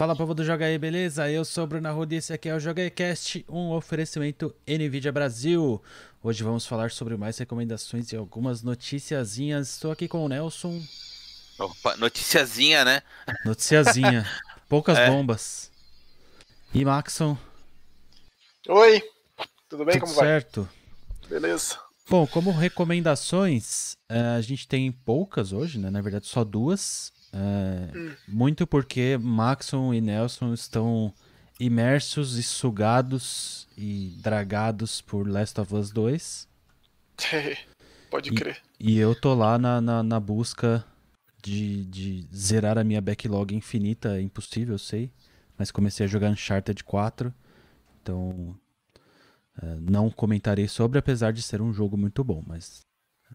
Fala povo do Joga aí, beleza? Eu sou o Bruno Arruda e esse aqui é o Joga aí Cast, um oferecimento NVIDIA Brasil. Hoje vamos falar sobre mais recomendações e algumas noticiazinhas. Estou aqui com o Nelson. Opa, noticiazinha, né? Noticiazinha. Poucas é. bombas. E Maxon. Oi, tudo bem? Tudo Como certo? vai? Beleza. Bom, como recomendações, eh, a gente tem poucas hoje, né? Na verdade, só duas. É, hum. Muito porque Maxon e Nelson estão imersos e sugados e dragados por Last of Us 2. Pode crer. E, e, eu tô lá na, na, na busca de, de, zerar a minha backlog infinita. É impossível, eu sei. Mas comecei a jogar Uncharted 4. Então. É, não comentarei sobre, apesar de ser um jogo muito bom, mas.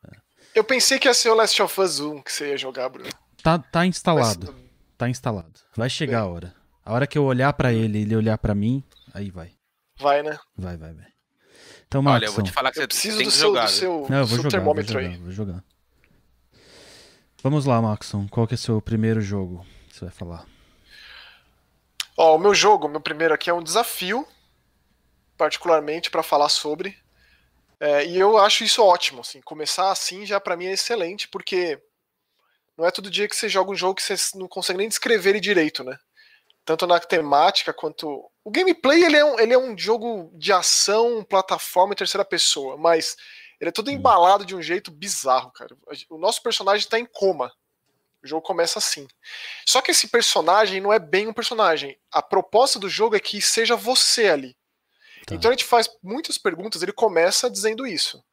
É. Eu pensei que ia ser o Last of Us 1 que você ia jogar, Bruno. Tá, tá instalado. Mas... Tá instalado. Vai chegar a hora. A hora que eu olhar para ele e ele olhar para mim, aí vai. Vai, né? Vai, vai, vai. Então, Olha, eu vou te falar que você preciso tem do que seu, jogar. Do seu, Não, eu vou seu jogar, termômetro vou jogar, aí. Vou jogar. Vamos lá, Maxon. Qual que é o seu primeiro jogo que você vai falar? Ó, o meu jogo, meu primeiro aqui é um desafio, particularmente para falar sobre. É, e eu acho isso ótimo, assim, começar assim já para mim é excelente, porque não é todo dia que você joga um jogo que você não consegue nem descrever ele direito, né? Tanto na temática quanto. O gameplay ele é um, ele é um jogo de ação, plataforma e terceira pessoa, mas ele é todo embalado de um jeito bizarro, cara. O nosso personagem tá em coma. O jogo começa assim. Só que esse personagem não é bem um personagem. A proposta do jogo é que seja você ali. Tá. Então a gente faz muitas perguntas, ele começa dizendo isso.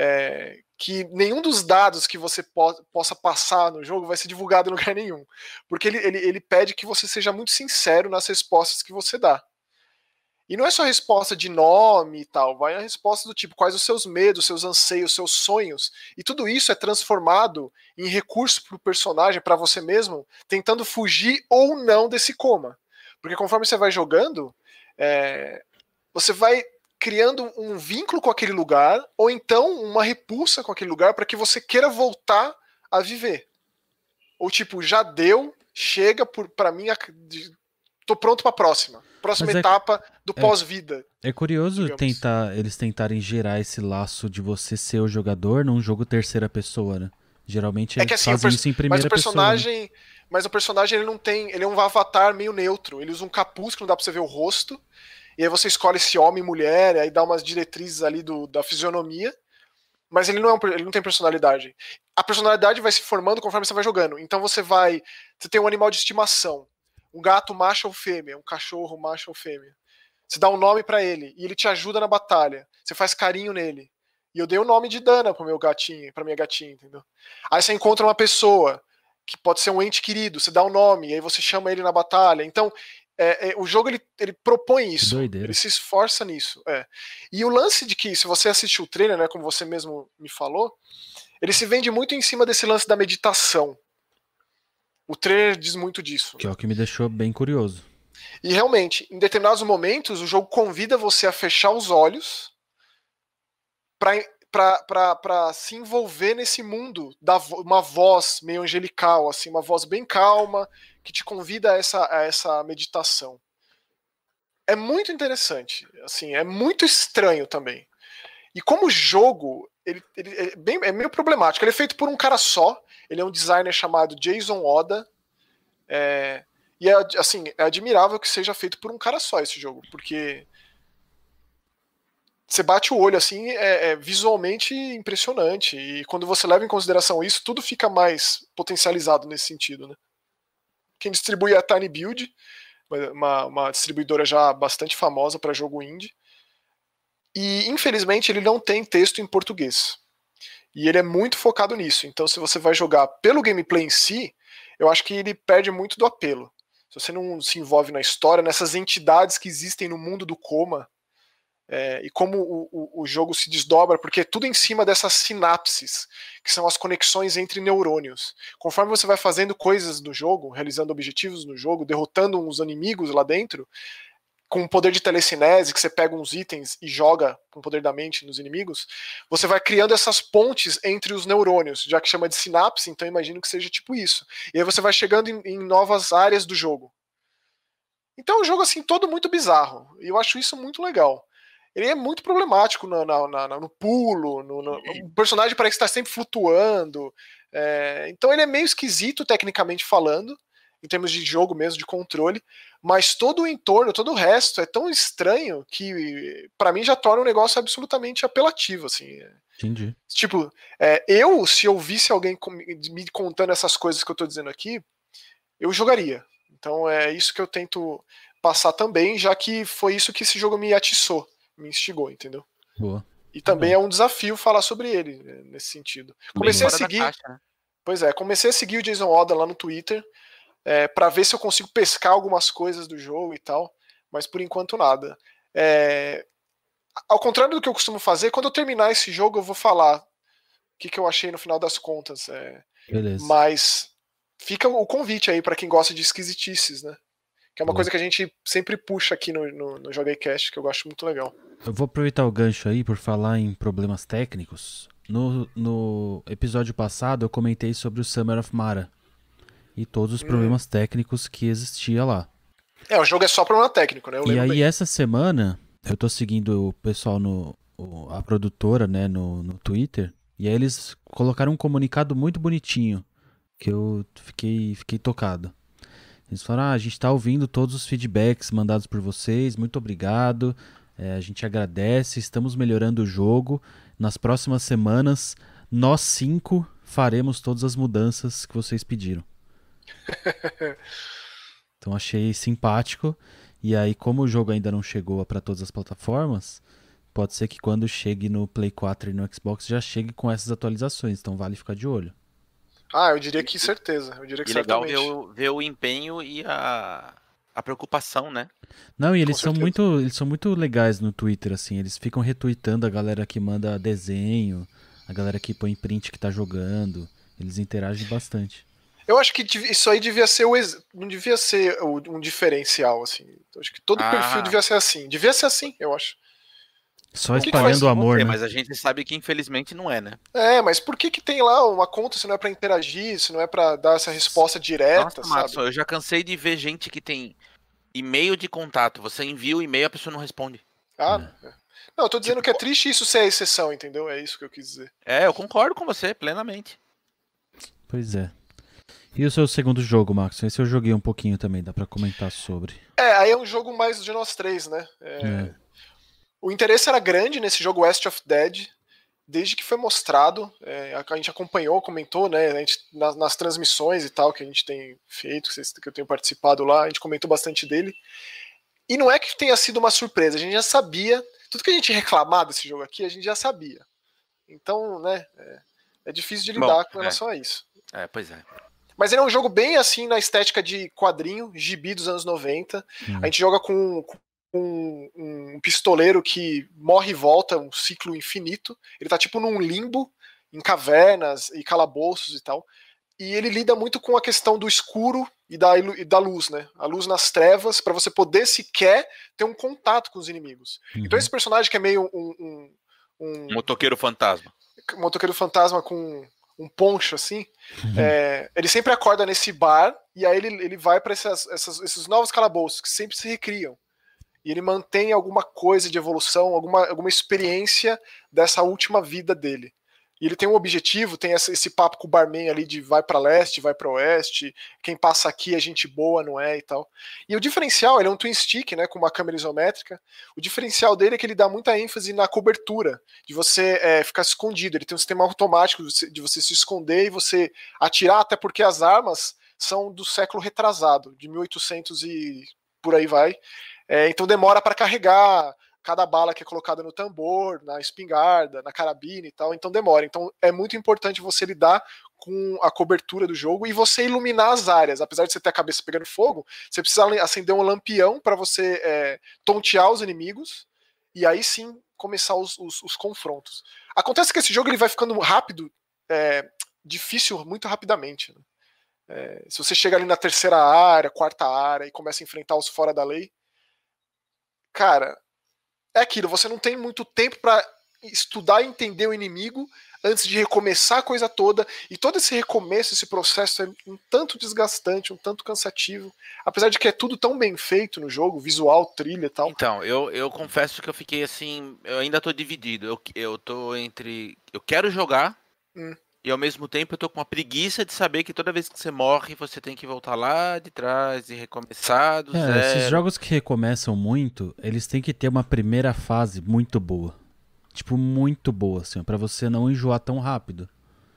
É, que nenhum dos dados que você po possa passar no jogo vai ser divulgado em lugar nenhum. Porque ele, ele, ele pede que você seja muito sincero nas respostas que você dá. E não é só resposta de nome e tal, vai a resposta do tipo quais os seus medos, seus anseios, seus sonhos. E tudo isso é transformado em recurso para o personagem, para você mesmo, tentando fugir ou não desse coma. Porque conforme você vai jogando, é, você vai criando um vínculo com aquele lugar, ou então uma repulsa com aquele lugar para que você queira voltar a viver. Ou tipo, já deu, chega para mim, tô pronto para a próxima. Próxima é, etapa do é, pós-vida. É curioso tentar eles tentarem gerar esse laço de você ser o jogador num jogo terceira pessoa, né? Geralmente é eles assim, fazem isso em primeira mas o personagem, pessoa. Né? Mas o personagem ele não tem, ele é um avatar meio neutro. Ele usa um capuz que não dá para você ver o rosto e aí você escolhe se homem mulher, e aí dá umas diretrizes ali do, da fisionomia, mas ele não, é um, ele não tem personalidade. A personalidade vai se formando conforme você vai jogando. Então você vai. Você tem um animal de estimação. Um gato macho ou fêmea, um cachorro macho ou fêmea. Você dá um nome para ele e ele te ajuda na batalha. Você faz carinho nele. E eu dei o nome de Dana pro meu gatinho, pra minha gatinha, entendeu? Aí você encontra uma pessoa que pode ser um ente querido, você dá um nome, e aí você chama ele na batalha. Então, é, é, o jogo ele, ele propõe isso, Doideira. ele se esforça nisso. É. E o lance de que, se você assistiu o trailer, né, como você mesmo me falou, ele se vende muito em cima desse lance da meditação. O trailer diz muito disso. Que é o que me deixou bem curioso. E realmente, em determinados momentos, o jogo convida você a fechar os olhos para se envolver nesse mundo da uma voz meio angelical, assim, uma voz bem calma que te convida a essa, a essa meditação. É muito interessante, assim, é muito estranho também. E como jogo, ele, ele é, bem, é meio problemático. Ele é feito por um cara só. Ele é um designer chamado Jason Oda. É, e é, assim, é admirável que seja feito por um cara só esse jogo, porque você bate o olho assim, é, é, visualmente impressionante. E quando você leva em consideração isso, tudo fica mais potencializado nesse sentido, né? Quem distribui é a Tiny Build, uma, uma distribuidora já bastante famosa para jogo indie. E infelizmente ele não tem texto em português. E ele é muito focado nisso. Então, se você vai jogar pelo gameplay em si, eu acho que ele perde muito do apelo. Se você não se envolve na história, nessas entidades que existem no mundo do coma, é, e como o, o, o, jogo se desdobra, porque é tudo em cima dessas sinapses, que são as conexões entre neurônios. Conforme você vai fazendo coisas no jogo, realizando objetivos no jogo, derrotando uns inimigos lá dentro, com o poder de telecinese, que você pega uns itens e joga com o poder da mente nos inimigos, você vai criando essas pontes entre os neurônios, já que chama de sinapse, então imagino que seja tipo isso. E aí você vai chegando em, em novas áreas do jogo. Então é um jogo assim todo muito bizarro. E eu acho isso muito legal. Ele é muito problemático no, no, no, no pulo, no, o personagem parece estar sempre flutuando. É, então ele é meio esquisito tecnicamente falando, em termos de jogo mesmo, de controle, mas todo o entorno, todo o resto é tão estranho que para mim já torna um negócio absolutamente apelativo, assim. Entendi. Tipo, é, eu, se eu visse alguém me contando essas coisas que eu tô dizendo aqui, eu jogaria. Então é isso que eu tento passar também, já que foi isso que esse jogo me atiçou, me instigou, entendeu? Boa. E também é um desafio falar sobre ele, né, nesse sentido. Comecei a seguir. Caixa, né? Pois é, comecei a seguir o Jason Oda lá no Twitter é, para ver se eu consigo pescar algumas coisas do jogo e tal, mas por enquanto nada. É, ao contrário do que eu costumo fazer, quando eu terminar esse jogo eu vou falar o que, que eu achei no final das contas. É, Beleza. Mas fica o convite aí para quem gosta de esquisitices, né? Que é uma coisa que a gente sempre puxa aqui no, no, no Joguei Cast, que eu gosto muito legal. Eu vou aproveitar o gancho aí por falar em problemas técnicos. No, no episódio passado eu comentei sobre o Summer of Mara e todos os hum. problemas hum. técnicos que existia lá. É, o jogo é só problema técnico, né? Eu e aí bem. essa semana eu tô seguindo o pessoal no a produtora, né, no, no Twitter, e aí eles colocaram um comunicado muito bonitinho que eu fiquei fiquei tocado. Eles falaram: ah, a gente está ouvindo todos os feedbacks mandados por vocês, muito obrigado. É, a gente agradece, estamos melhorando o jogo. Nas próximas semanas, nós cinco faremos todas as mudanças que vocês pediram. então achei simpático. E aí, como o jogo ainda não chegou para todas as plataformas, pode ser que quando chegue no Play 4 e no Xbox já chegue com essas atualizações. Então vale ficar de olho. Ah, eu diria que certeza. Eu diria que e legal ver o, ver o empenho e a, a preocupação, né? Não, e eles são muito, eles são muito legais no Twitter assim, eles ficam retweetando a galera que manda desenho, a galera que põe print que tá jogando, eles interagem bastante. Eu acho que isso aí devia ser o não devia ser um diferencial assim. Eu acho que todo ah. perfil devia ser assim. Devia ser assim, eu acho. Só espalhando o amor, né? Mas a gente sabe que infelizmente não é, né? É, mas por que que tem lá uma conta se não é para interagir, se não é para dar essa resposta direta, Nossa, sabe? eu já cansei de ver gente que tem e-mail de contato, você envia o e-mail a pessoa não responde. Ah, é. não, eu tô dizendo tipo, que é triste isso ser a exceção, entendeu? É isso que eu quis dizer. É, eu concordo com você plenamente. Pois é. E o seu segundo jogo, Max? Esse eu joguei um pouquinho também, dá para comentar sobre. É, aí é um jogo mais de nós três, né? É... É. O interesse era grande nesse jogo West of Dead, desde que foi mostrado. É, a gente acompanhou, comentou, né? A gente, nas, nas, transmissões e tal que a gente tem feito, que eu tenho participado lá, a gente comentou bastante dele. E não é que tenha sido uma surpresa, a gente já sabia. Tudo que a gente reclamar desse jogo aqui, a gente já sabia. Então, né? É, é difícil de lidar Bom, com relação é. a isso. É, pois é. Mas ele é um jogo bem assim na estética de quadrinho, gibi dos anos 90. Hum. A gente joga com, um, um, pistoleiro que morre e volta, um ciclo infinito. Ele tá tipo num limbo, em cavernas e calabouços e tal. E ele lida muito com a questão do escuro e da, e da luz, né? A luz nas trevas, para você poder sequer ter um contato com os inimigos. Uhum. Então esse personagem que é meio um. um, um motoqueiro fantasma. Motoqueiro fantasma com um poncho assim, uhum. é, ele sempre acorda nesse bar e aí ele, ele vai para esses novos calabouços que sempre se recriam e ele mantém alguma coisa de evolução, alguma, alguma experiência dessa última vida dele. E ele tem um objetivo, tem esse, esse papo com o barman ali de vai para leste, vai para oeste, quem passa aqui é gente boa, não é e tal. E o diferencial, ele é um twin stick, né, com uma câmera isométrica. O diferencial dele é que ele dá muita ênfase na cobertura, de você é, ficar escondido. Ele tem um sistema automático de você, de você se esconder e você atirar, até porque as armas são do século retrasado, de 1800 e por aí vai. É, então demora para carregar cada bala que é colocada no tambor, na espingarda, na carabina e tal, então demora. Então é muito importante você lidar com a cobertura do jogo e você iluminar as áreas. Apesar de você ter a cabeça pegando fogo, você precisa acender um lampião para você é, tontear os inimigos e aí sim começar os, os, os, confrontos. Acontece que esse jogo ele vai ficando rápido, é, difícil muito rapidamente. Né? É, se você chega ali na terceira área, quarta área e começa a enfrentar os fora da lei, cara, é aquilo, você não tem muito tempo para estudar e entender o inimigo antes de recomeçar a coisa toda. E todo esse recomeço, esse processo é um tanto desgastante, um tanto cansativo. Apesar de que é tudo tão bem feito no jogo, visual, trilha e tal. Então, eu, eu confesso que eu fiquei assim, eu ainda tô dividido. Eu, eu tô entre. Eu quero jogar. Hum. E ao mesmo tempo eu tô com uma preguiça de saber que toda vez que você morre, você tem que voltar lá de trás e recomeçar do É, zero. esses jogos que recomeçam muito, eles têm que ter uma primeira fase muito boa. Tipo, muito boa, assim, pra você não enjoar tão rápido.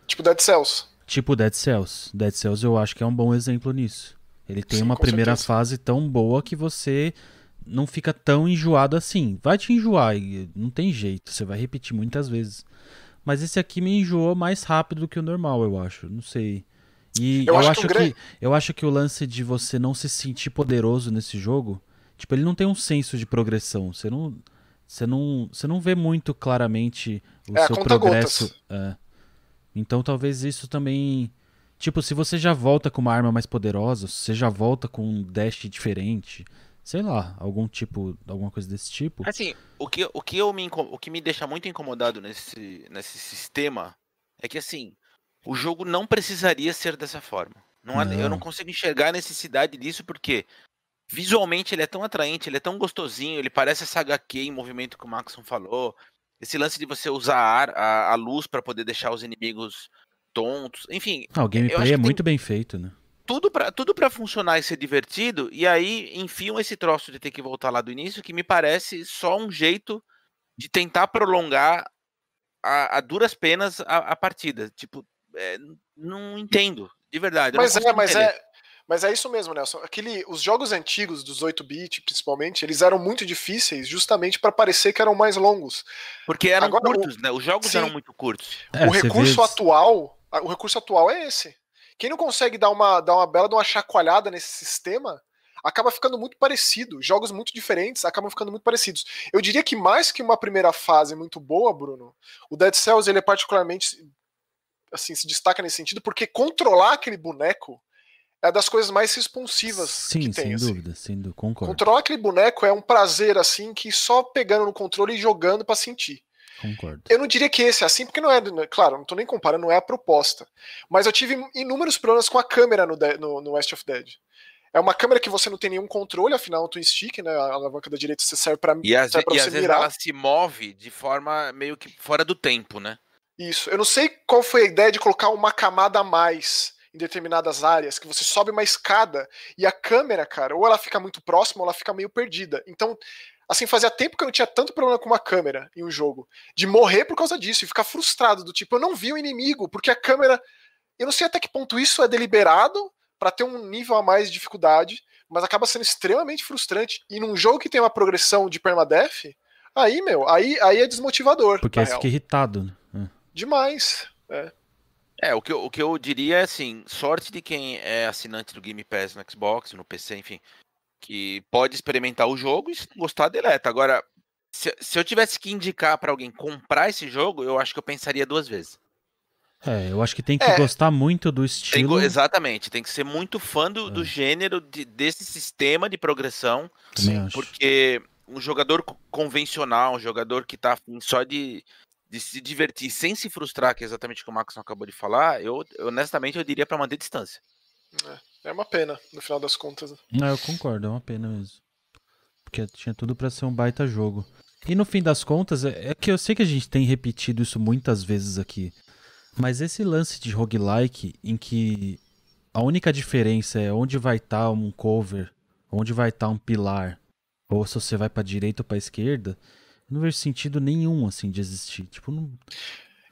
Tipo Dead Cells. Tipo Dead Cells. Dead Cells eu acho que é um bom exemplo nisso. Ele tem Sim, uma primeira certeza. fase tão boa que você não fica tão enjoado assim. Vai te enjoar, e não tem jeito, você vai repetir muitas vezes. Mas esse aqui me enjoou mais rápido do que o normal, eu acho. Não sei. E Eu eu, acho acho, que o que, gran- eu acho que o lance de você não se sentir poderoso nesse jogo, tipo, ele não tem um senso de progressão. Você não você não, você não vê muito claramente o É, seu progresso. É. Então talvez isso também. Tipo, se você já volta com uma arma mais poderosa, se você já volta com um dash diferente, sei lá, algum tipo, alguma coisa desse tipo. Assim, o que, o que, eu me, o que me deixa muito incomodado nesse, nesse sistema é que, assim, o jogo não precisaria ser dessa forma. Não há- Eu Não. não consigo enxergar a necessidade disso porque visualmente ele é tão atraente, ele é tão gostosinho, ele parece essa HQ em movimento que o Maxon falou. Esse lance de você usar a, a, luz para poder deixar os inimigos tontos. Enfim, Ah, o gameplay é tem- muito bem feito, né? Tudo pra tudo para funcionar e ser divertido, e aí enfiam esse troço de ter que voltar lá do início, que me parece só um jeito de tentar prolongar a, a duras penas a, a partida. Tipo, é, não entendo, de verdade. Mas é, mas entender. é. Mas é isso mesmo, Nelson. Aquele, os jogos antigos dos 8-bit, principalmente, eles eram muito difíceis justamente para parecer que eram mais longos. Porque eram agora o- curtos, né? Os jogos Sim. eram muito curtos. É, o recurso vê- atual, o recurso atual é esse. Quem não consegue dar uma, dar uma bela uma chacoalhada nesse sistema, acaba ficando muito parecido. Jogos muito diferentes acabam ficando muito parecidos. Eu diria que mais que uma primeira fase muito boa, Bruno, o Dead Cells ele é particularmente assim, se destaca nesse sentido porque controlar aquele boneco é das coisas mais responsivas Sim, que tem, sem assim. dúvida, sem dúvida, concordo. Controlar aquele boneco é um prazer assim que só pegando no controle e jogando pra sentir. Concordo. Eu não diria que esse é assim, porque não é, claro, não tô nem comparando, não é a proposta. Mas eu tive inúmeros problemas com a câmera no, no, no West of Dead. É uma câmera que você não tem nenhum controle, afinal, é um twin stick, né? A alavanca da direita você serve pra, E às, serve pra e você às vezes mirar. ela se move de forma meio que fora do tempo, né? Isso. Eu não sei qual foi a ideia de colocar uma camada a mais em determinadas áreas, que você sobe uma escada e a câmera, cara, ou ela fica muito próxima ou ela fica meio perdida. Então, assim, fazia tempo que eu não tinha tanto problema com uma câmera em um jogo, de morrer por causa disso e ficar frustrado do tipo, eu não vi o inimigo, porque a câmera, eu não sei até que ponto isso é deliberado pra ter um nível a mais de dificuldade, mas acaba sendo extremamente frustrante. E num jogo que tem uma progressão de permadeath, aí, meu, aí, aí é desmotivador. Porque aí fica irritado, né? Demais. É. É, o que, eu- o que eu diria é assim, sorte de quem é assinante do Game Pass no Xbox, no PC, enfim, que pode experimentar o jogo e se gostar, deleta. Agora, se, se eu tivesse que indicar pra alguém comprar esse jogo, eu acho que eu pensaria duas vezes. É, eu acho que tem que É. gostar muito do Tem estilo. go- exatamente, tem que ser muito fã do, do É. gênero, de- desse sistema de progressão, Também Sim, acho. porque um jogador co- convencional, um jogador que tá afim só de, de se divertir sem se frustrar, que é exatamente o que o Marcos acabou de falar, eu honestamente eu diria pra manter distância. É uma pena, no final das contas. Não, eu concordo, é uma pena mesmo. Porque tinha tudo pra ser um baita jogo. E no fim das contas, é, é que eu sei que a gente tem repetido isso muitas vezes aqui. Mas esse lance de roguelike, em que a única diferença é onde vai estar um cover, onde vai estar um pilar, ou se você vai pra direita ou pra esquerda, não vejo sentido nenhum, assim, de existir. Tipo, não...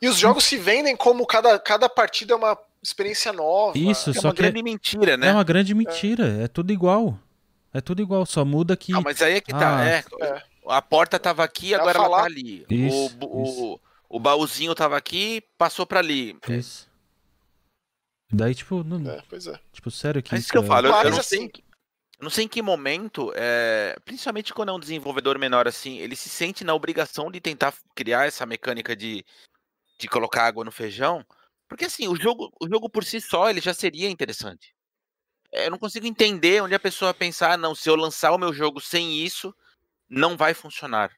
E os jogos se vendem como cada, cada partida é uma experiência nova. Isso, É só uma que grande mentira, né? é uma grande mentira. É tudo igual. É tudo igual, só muda que. Ah, mas aí é que tá. Ah, é, É. A porta tava aqui, É agora ela tá ali. Isso, o, bu- o, o baúzinho tava aqui, passou pra ali. É, Isso. Daí, tipo, não, É, pois é. tipo, sério que É isso isso que eu é- falo. Eu, eu não assim- sei, que- eu não sei em que momento, é, principalmente quando é um desenvolvedor menor assim, ele se sente na obrigação de tentar criar essa mecânica de, de colocar água no feijão. Porque assim, o jogo, o jogo por si só ele já seria interessante. É, Eu não consigo entender onde a pessoa pensar, "Ah, não, se eu lançar o meu jogo sem isso, não vai funcionar.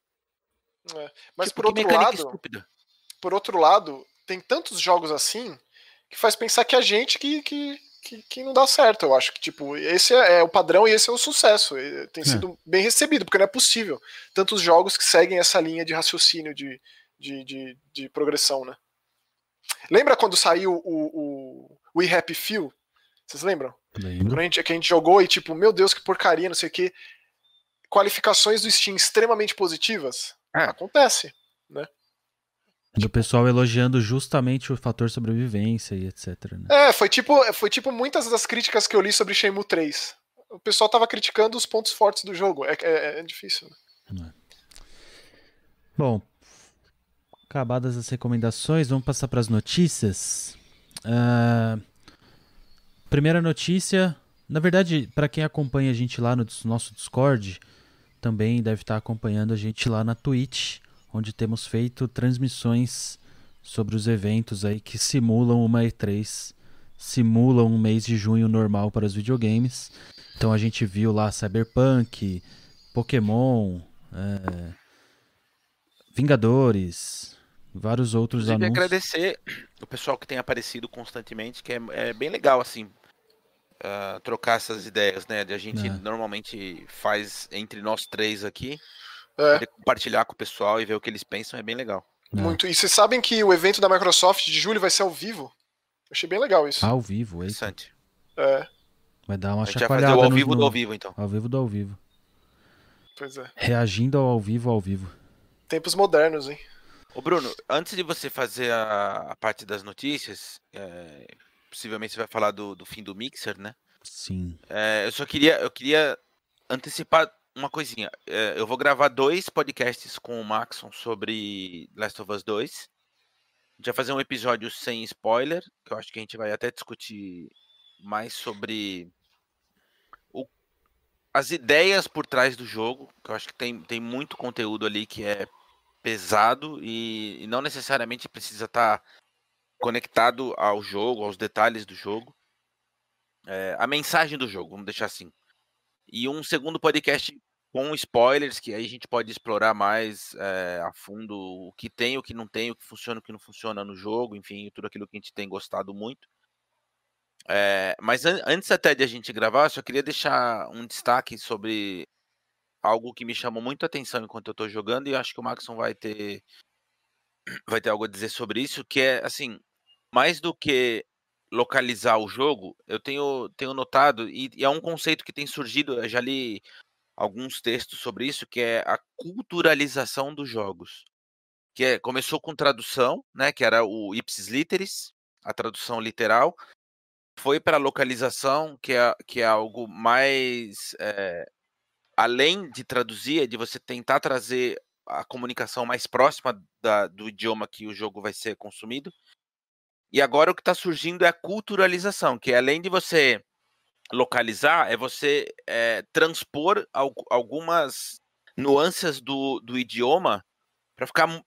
É. Mas Tipo, por outro lado, estúpida. por outro lado, tem tantos jogos assim que faz pensar que a gente que, que, que, que, não dá certo. Eu acho que, tipo, esse é, é o padrão e esse é o sucesso. Tem sido é. bem recebido, porque não é possível. Tantos jogos que seguem essa linha de raciocínio de, de, de, de progressão, né? Lembra quando saiu o, o We Happy Few? Vocês lembram? Lembro. Quando a gente, que a gente jogou e, tipo, meu Deus, que porcaria, não sei o que. Qualificações do Steam extremamente positivas. É. Acontece, né? Do pessoal elogiando justamente o fator sobrevivência e etc. Né? É, foi tipo, foi tipo muitas das críticas que eu li sobre Shenmue 3. O pessoal tava criticando os pontos fortes do jogo. É, é, é difícil. Né? Bom, acabadas as recomendações, vamos passar para as notícias. Uh, primeira notícia, na verdade, para quem acompanha a gente lá no nosso Discord, também deve estar acompanhando a gente lá na Twitch onde temos feito transmissões sobre os eventos aí que simulam uma E3, simulam um mês de junho normal para os videogames. Então a gente viu lá Cyberpunk, Pokémon, é, Vingadores, vários outros Inclusive, anúncios. agradecer o pessoal que tem aparecido constantemente, que é, é bem legal assim uh, trocar essas ideias, né? A gente é. normalmente faz entre nós três aqui. É. compartilhar com o pessoal e ver o que eles pensam é bem legal. É. Muito. E vocês sabem que o evento da Microsoft de julho vai ser ao vivo? Eu achei bem legal isso. Ao vivo, é Interessante. É. Vai dar uma a gente chacoalhada. Vai fazer o ao vivo no... do ao vivo, então. Ao vivo do ao vivo. Pois é. Reagindo ao ao vivo ao vivo. Tempos modernos, hein? Ô Bruno, antes de você fazer a, a parte das notícias, é, possivelmente você vai falar do, do fim do Mixer, né? Sim. É, eu só queria, eu queria antecipar uma coisinha. É, eu vou gravar dois podcasts com o Maxon sobre Last of Us 2. A gente vai fazer um episódio sem spoiler, que eu acho que a gente vai até discutir mais sobre o, as ideias por trás do jogo, que eu acho que tem, tem muito conteúdo ali que é pesado e, e não necessariamente precisa estar tá conectado ao jogo, aos detalhes do jogo. É, a mensagem do jogo, vamos deixar assim e um segundo podcast com spoilers, que aí a gente pode explorar mais é, a fundo o que tem, o que não tem, o que funciona, o que não funciona no jogo, enfim, tudo aquilo que a gente tem gostado muito. É, mas an antes até de a gente gravar, só queria deixar um destaque sobre algo que me chamou muito a atenção enquanto eu estou jogando, e acho que o Maxon vai ter vai ter algo a dizer sobre isso, que é assim, mais do que localizar o jogo, eu tenho, tenho notado, e, e, é um conceito que tem surgido, eu já li alguns textos sobre isso, que é a culturalização dos jogos. Que é, começou com tradução, né, que era o ipsis literis, a tradução literal, foi para localização, que é, que é algo mais é, além de traduzir, é de você tentar trazer a comunicação mais próxima da, do idioma que o jogo vai ser consumido. E agora o que está surgindo é a culturalização, que é além de você localizar, é você é, transpor al algumas nuances do, do idioma para ficar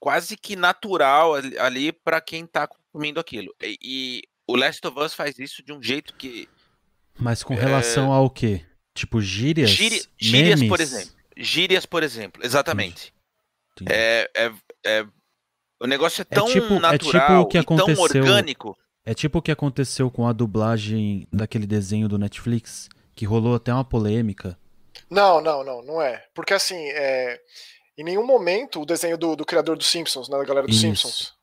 quase que natural ali, ali para quem está consumindo aquilo. E, e, o Last of Us faz isso de um jeito que. Mas com relação é... ao quê? Tipo gírias? Gírias, gírias por exemplo. Gírias, por exemplo, exatamente. Entendi. É, é, é o negócio é, é tão tipo, natural é tipo o que aconteceu, tão orgânico. É tipo o que aconteceu com a dublagem daquele desenho do Netflix, que rolou até uma polêmica. Não, não, não, não é. Porque assim, é... em nenhum momento o desenho do, do criador dos Simpsons, né, da galera dos Isso. Simpsons.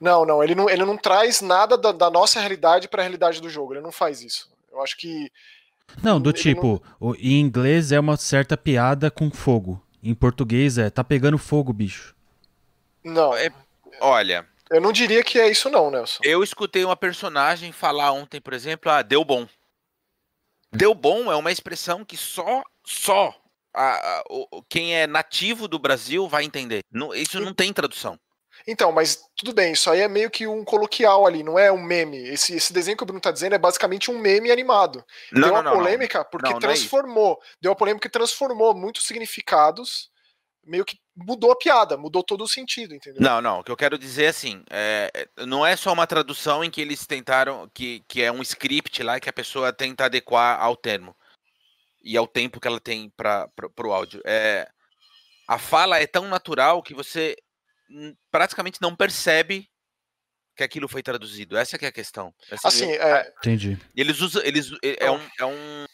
Não, não, ele não, ele não traz nada da, da nossa realidade para a realidade do jogo. Ele não faz isso. Eu acho que. Não, do tipo, não... em inglês é uma certa piada com fogo. Em português é, tá pegando fogo, bicho. Não, é, Olha. Eu não diria que é isso, não, Nelson. Eu escutei uma personagem falar ontem, por exemplo, ah, deu bom. Deu bom é uma expressão que só, só a, a, o, quem é nativo do Brasil vai entender. Não, isso não tem tradução. Então, mas tudo bem, isso aí é meio que um coloquial ali, não é um meme. Esse, esse desenho que o Bruno tá dizendo é basicamente um meme animado. Não, deu uma não, polêmica não. porque não, transformou. É deu uma polêmica que transformou muitos significados meio que mudou a piada, mudou todo o sentido, entendeu? Não, não. O que eu quero dizer é assim, é, não é só uma tradução em que eles tentaram, que, que é um script lá que a pessoa tenta adequar ao termo e ao tempo que ela tem para o áudio. É, a fala é tão natural que você praticamente não percebe que aquilo foi traduzido. Essa é a questão. Assim, é... Entendi. Eles usam. Eles, é, um, é, um,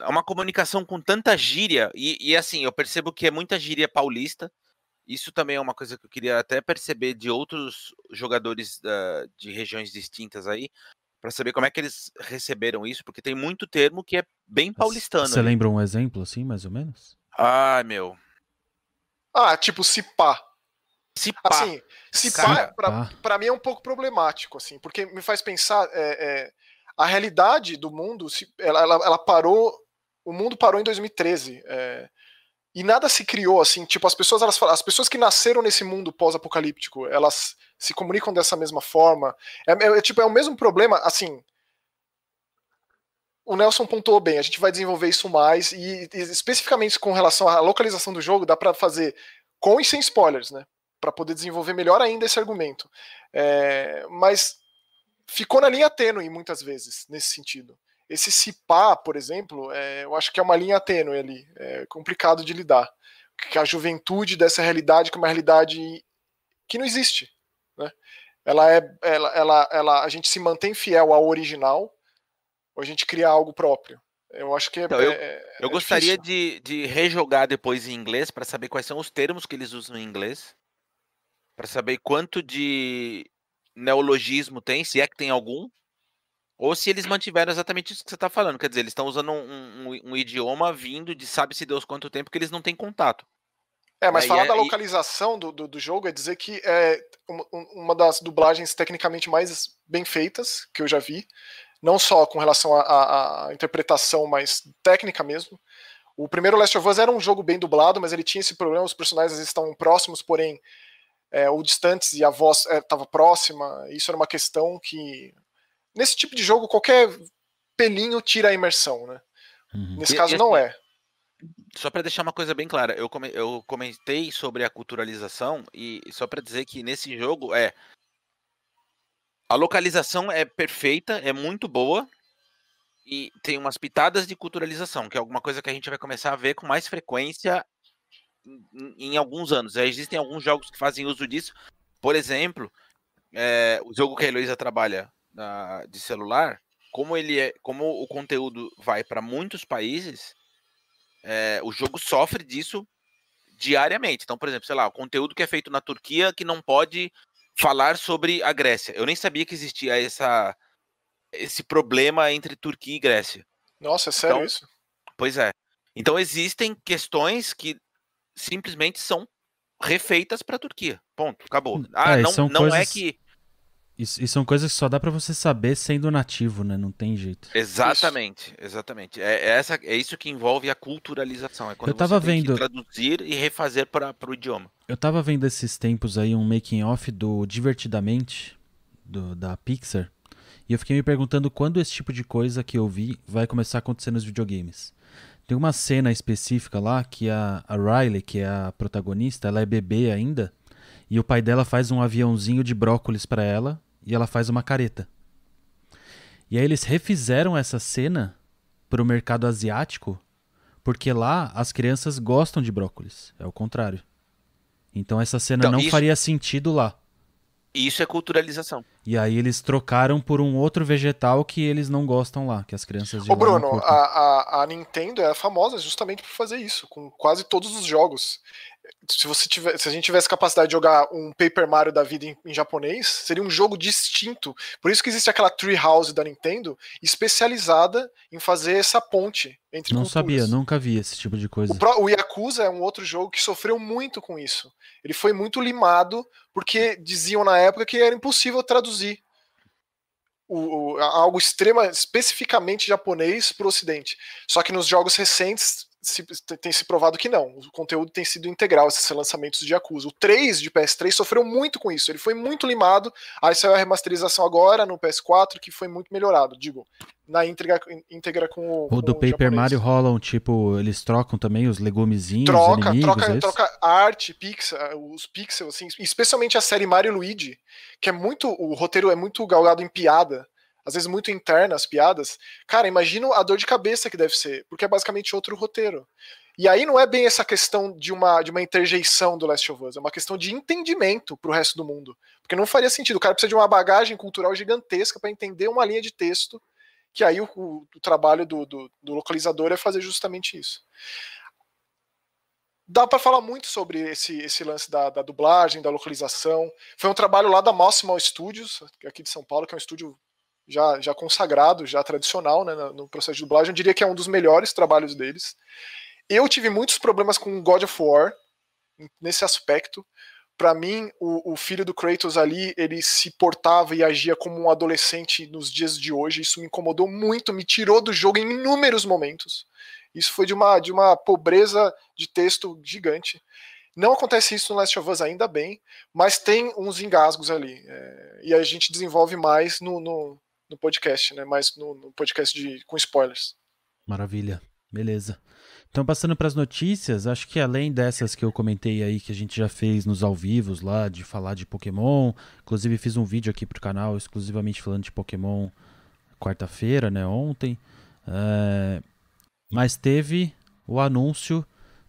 é uma comunicação com tanta gíria. E, e assim, eu percebo que é muita gíria paulista. Isso também é uma coisa que eu queria até perceber de outros jogadores da, de regiões distintas aí, para saber como é que eles receberam isso, porque tem muito termo que é bem paulistano. Você lembra um exemplo assim, mais ou menos? Ah, meu. Ah, tipo Cipá. Cipá. Assim, Cipá, pra, pra mim é um pouco problemático, assim, porque me faz pensar. É, é, a realidade do mundo, ela, ela, ela, parou. O mundo parou em 2013. É, e nada se criou assim, tipo, as pessoas, elas as pessoas que nasceram nesse mundo pós-apocalíptico, elas se comunicam dessa mesma forma. É, é, é, tipo, é o mesmo problema, assim. O Nelson pontuou bem, a gente vai desenvolver isso mais, e, e especificamente com relação à localização do jogo, dá para fazer com e sem spoilers, né? Para poder desenvolver melhor ainda esse argumento. É, mas ficou na linha tênue muitas vezes, nesse sentido. Esse cipá, por exemplo, é, eu acho que é uma linha tênue ali, é complicado de lidar. Que a juventude dessa realidade, que é uma realidade que não existe. Né? Ela é, ela, ela, ela, a gente se mantém fiel ao original, ou a gente cria algo próprio. Eu acho que é. Então, eu, é, eu é gostaria de, de rejogar depois em inglês para saber quais são os termos que eles usam em inglês, para saber quanto de neologismo tem, se é que tem algum, ou se eles mantiveram exatamente isso que você está falando. Quer dizer, eles estão usando um, um, um, idioma vindo de sabe-se Deus quanto tempo que eles não têm contato. É, mas falar é, da localização do, do, do, jogo é dizer que é uma das dublagens tecnicamente mais bem feitas que eu já vi. Não só com relação à interpretação, mas técnica mesmo. O primeiro Last of Us era um jogo bem dublado, mas ele tinha esse problema, os personagens estão próximos, porém é, ou distantes e a voz estava é, próxima. Isso era uma questão que nesse tipo de jogo, qualquer pelinho tira a imersão, né? Uhum. Nesse e, caso, e, não assim, é. Só para deixar uma coisa bem clara, eu, come, eu comentei sobre a culturalização e só para dizer que nesse jogo é a localização é perfeita, é muito boa e tem umas pitadas de culturalização, que é alguma coisa que a gente vai começar a ver com mais frequência em, alguns anos. É, existem alguns jogos que fazem uso disso. Por exemplo, é, o jogo que a Heloísa trabalha, da, de celular, como ele é, como o conteúdo vai para muitos países, é, o jogo sofre disso diariamente. Então, por exemplo, sei lá, o conteúdo que é feito na Turquia que não pode falar sobre a Grécia. Eu nem sabia que existia essa, esse problema entre Turquia e Grécia. Nossa, é sério então, isso? Pois é. Então existem questões que simplesmente são refeitas para a Turquia. Ponto, acabou. Ah, é, não, não é coisas... é que e, e, são coisas que só dá para você saber sendo nativo, né? Não tem jeito. Exatamente, exatamente. É, é, essa, é isso que envolve a culturalização. É quando eu tava você vendo... traduzir e refazer para o idioma. Eu tava vendo esses tempos aí um making off do Divertidamente, do, da Pixar, e eu fiquei me perguntando quando esse tipo de coisa que eu vi vai começar a acontecer nos videogames. Tem uma cena específica lá que a, a Riley, que é a protagonista, ela é bebê ainda, e o pai dela faz um aviãozinho de brócolis para ela e ela faz uma careta. E aí eles refizeram essa cena para o mercado asiático, porque lá as crianças gostam de brócolis, é o contrário. Então essa cena então, não isso... faria sentido lá. Isso é culturalização. E aí eles trocaram por um outro vegetal que eles não gostam lá, que as crianças de Ô Bruno, a, a, a, Nintendo é famosa justamente por fazer isso, com quase todos os jogos se você tiver, se a gente tivesse capacidade de jogar um Paper Mario da vida em, em, japonês, seria um jogo distinto. Por isso que existe aquela Treehouse da Nintendo especializada em fazer essa ponte entre Não culturas. sabia, nunca vi esse tipo de coisa. O, Pro, o Yakuza é um outro jogo que sofreu muito com isso. Ele foi muito limado porque diziam na época que era impossível traduzir o, o, algo extrema, especificamente japonês para o Ocidente. Só que nos jogos recentes se, tem se provado que não. O conteúdo tem sido integral, esses lançamentos de Yakuza. O 3 de PS3 sofreu muito com isso. Ele foi muito limado. Aí saiu a remasterização agora no PS4, que foi muito melhorado. Digo, na íntegra, íntegra com o. O do com Paper Mario rolam, tipo, eles trocam também os legumezinhos. Troca, inimigos, troca, é troca arte, pixel, os pixels, assim, especialmente a série Mario Luigi, que é muito. O roteiro é muito galgado em piada às vezes muito interna as piadas, cara, imagina a dor de cabeça que deve ser, porque é basicamente outro roteiro. E aí não é bem essa questão de uma, de uma interjeição do Last of Us, é uma questão de entendimento pro resto do mundo. Porque não faria sentido, o cara precisa de uma bagagem cultural gigantesca para entender uma linha de texto, que aí o, o, o trabalho do, do, do localizador é fazer justamente isso dá para falar muito sobre esse, esse lance da, da, dublagem, da localização. Foi um trabalho lá da Maximal Studios, aqui de São Paulo, que é um estúdio já, já consagrado, já tradicional né, no processo de dublagem. Eu diria que é um dos melhores trabalhos deles. Eu tive muitos problemas com God of War nesse aspecto. Para mim, o, o, filho do Kratos ali, ele se portava e agia como um adolescente nos dias de hoje. Isso me incomodou muito, me tirou do jogo em inúmeros momentos. Isso foi de uma, de uma pobreza de texto gigante. Não acontece isso no Last of Us ainda bem, mas tem uns engasgos ali. É, e a gente desenvolve mais no, no, no podcast, né? Mais no, no, podcast de, com spoilers. Maravilha, beleza. Então, passando para as notícias, acho que além dessas que eu comentei aí, que a gente já fez nos ao vivos lá, de falar de Pokémon, inclusive fiz um vídeo aqui pro canal exclusivamente falando de Pokémon quarta-feira, né, ontem. É, mas teve o anúncio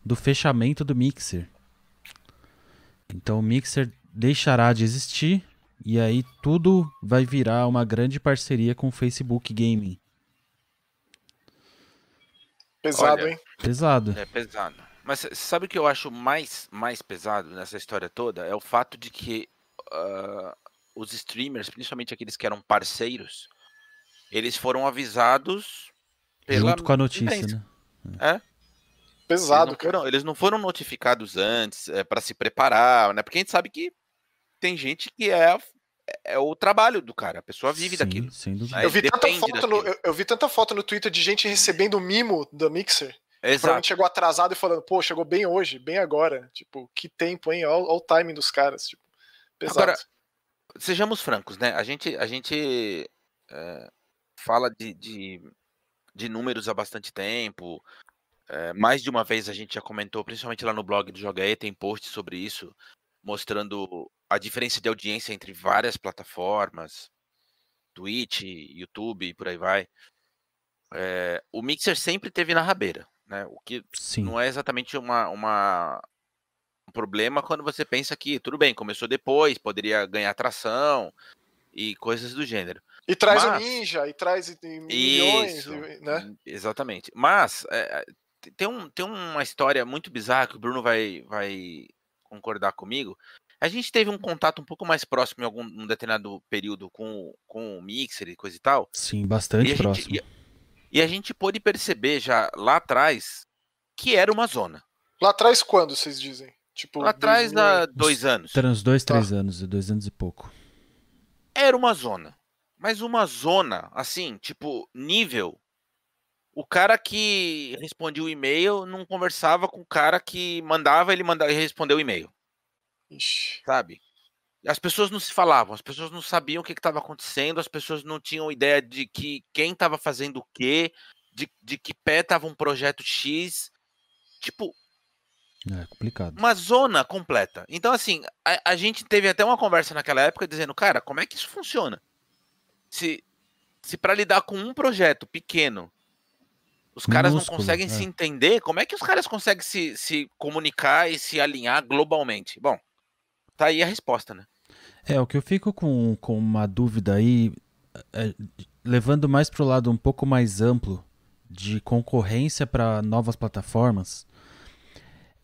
do fechamento do Mixer. Então o Mixer deixará de existir e aí tudo vai virar uma grande parceria com o Facebook Gaming. Pesado, Olha, hein? Pesado. É pesado. Mas sabe o que eu acho mais, mais pesado nessa história toda? É o fato de que uh, os streamers, principalmente aqueles que eram parceiros, eles foram avisados pela Junto com a notícia, né? É. Pesado, eles não foram, eles não foram notificados antes é, para se preparar, né? Porque a gente sabe que tem gente que é, é o trabalho do cara, a pessoa vive Sim, daquilo. Sem dúvida. Eu, vi tanta foto no, eu, eu, vi tanta foto no Twitter de gente recebendo mimo do Mixer. Exato. chegou atrasado e falando, pô, chegou bem hoje, bem agora. Tipo, que tempo, hein? Olha o timing dos caras. Tipo, pesado. Agora, sejamos francos, né? A gente, a gente é, fala de, de de números há bastante tempo. É, mais de uma vez a gente já comentou, principalmente lá no blog do Joga E, tem post sobre isso, mostrando a diferença de audiência entre várias plataformas, Twitch, YouTube e por aí vai. É, o Mixer sempre teve na rabeira, né? O que Sim. não é exatamente uma, uma, um problema quando você pensa que, tudo bem, começou depois, poderia ganhar tração e coisas do gênero. E traz Mas, o ninja, e traz milhões, isso, né? Exatamente. Mas é, tem, um, tem uma história muito bizarra que o Bruno vai, vai concordar comigo. A gente teve um contato um pouco mais próximo em algum um determinado período com, com o Mixer e coisa e tal. Sim, bastante e próximo. Gente, e, e, a gente pôde perceber já lá atrás que era uma zona. Lá atrás quando, vocês dizem? Tipo, lá atrás, há dois anos. Uns dois, três tá. anos, dois anos e pouco. Era uma zona mas uma zona, assim, tipo, nível. O cara que respondia o e-mail não conversava com o cara que mandava, ele mandava e respondeu o e-mail. Sabe? As pessoas não se falavam, as pessoas não sabiam o que estava acontecendo, as pessoas não tinham ideia de que quem estava fazendo o quê, de, de que pé estava um projeto X. Tipo. É complicado. Uma zona completa. Então, assim, a, a gente teve até uma conversa naquela época dizendo, cara, como é que isso funciona? se, se para lidar com um projeto pequeno os caras não conseguem é. se entender, como é que os caras conseguem se, se comunicar e se alinhar globalmente? Bom, tá aí a resposta, né? É, o que eu fico com, com uma dúvida aí, é, levando mais para o lado um pouco mais amplo de concorrência para novas plataformas,